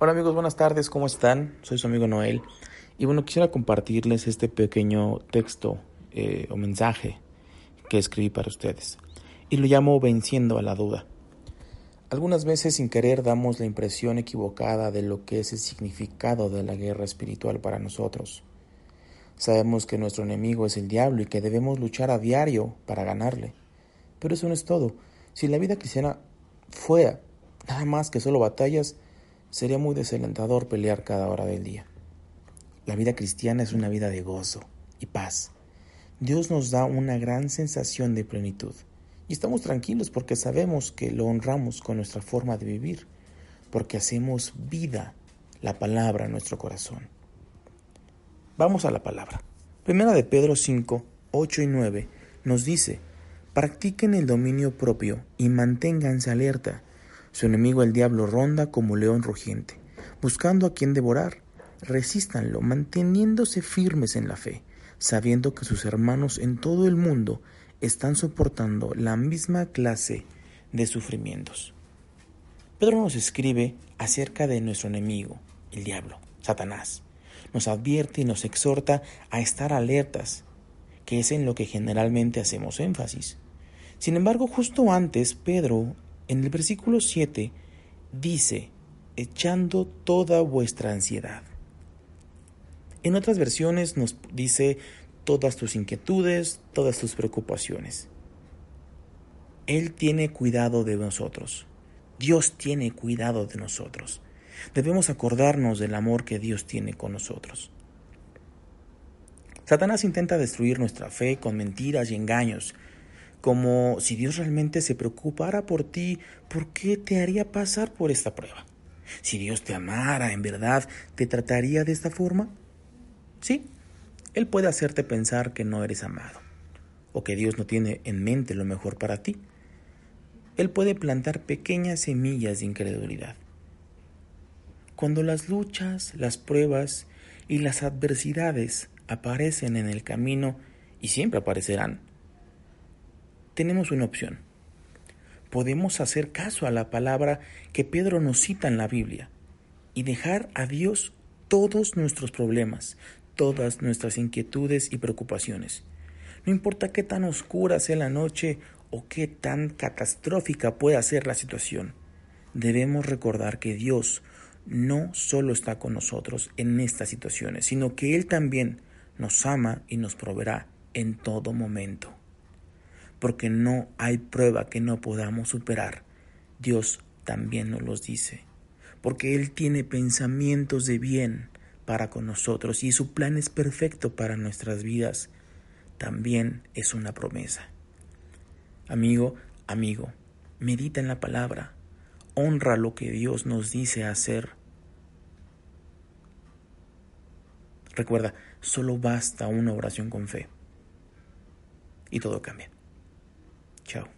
Hola amigos, buenas tardes, ¿cómo están? Soy su amigo Noel y bueno, quisiera compartirles este pequeño texto eh, o mensaje que escribí para ustedes y lo llamo Venciendo a la duda. Algunas veces sin querer damos la impresión equivocada de lo que es el significado de la guerra espiritual para nosotros. Sabemos que nuestro enemigo es el diablo y que debemos luchar a diario para ganarle. Pero eso no es todo. Si la vida cristiana fuera nada más que solo batallas, Sería muy desalentador pelear cada hora del día. La vida cristiana es una vida de gozo y paz. Dios nos da una gran sensación de plenitud y estamos tranquilos porque sabemos que lo honramos con nuestra forma de vivir, porque hacemos vida la palabra en nuestro corazón. Vamos a la palabra. Primera de Pedro 5, 8 y 9 nos dice, practiquen el dominio propio y manténganse alerta su enemigo el diablo ronda como león rugiente, buscando a quien devorar. Resístanlo, manteniéndose firmes en la fe, sabiendo que sus hermanos en todo el mundo están soportando la misma clase de sufrimientos. Pedro nos escribe acerca de nuestro enemigo, el diablo, Satanás. Nos advierte y nos exhorta a estar alertas, que es en lo que generalmente hacemos énfasis. Sin embargo, justo antes, Pedro en el versículo 7 dice, echando toda vuestra ansiedad. En otras versiones nos dice todas tus inquietudes, todas tus preocupaciones. Él tiene cuidado de nosotros. Dios tiene cuidado de nosotros. Debemos acordarnos del amor que Dios tiene con nosotros. Satanás intenta destruir nuestra fe con mentiras y engaños, como si Dios realmente se preocupara por ti, ¿por qué te haría pasar por esta prueba? Si Dios te amara, en verdad, ¿te trataría de esta forma? Sí, Él puede hacerte pensar que no eres amado, o que Dios no tiene en mente lo mejor para ti. Él puede plantar pequeñas semillas de incredulidad. Cuando las luchas, las pruebas y las adversidades aparecen en el camino, y siempre aparecerán, tenemos una opción. Podemos hacer caso a la palabra que Pedro nos cita en la Biblia y dejar a Dios todos nuestros problemas, todas nuestras inquietudes y preocupaciones. No importa qué tan oscura sea la noche o qué tan catastrófica pueda ser la situación, debemos recordar que Dios no solo está con nosotros en estas situaciones, sino que Él también nos ama y nos proveerá en todo momento porque no hay prueba que no podamos superar. Dios también nos los dice, porque Él tiene pensamientos de bien para con nosotros y su plan es perfecto para nuestras vidas. También es una promesa. Amigo, amigo, medita en la palabra, honra lo que Dios nos dice hacer. Recuerda, solo basta una oración con fe y todo cambia. Ciao.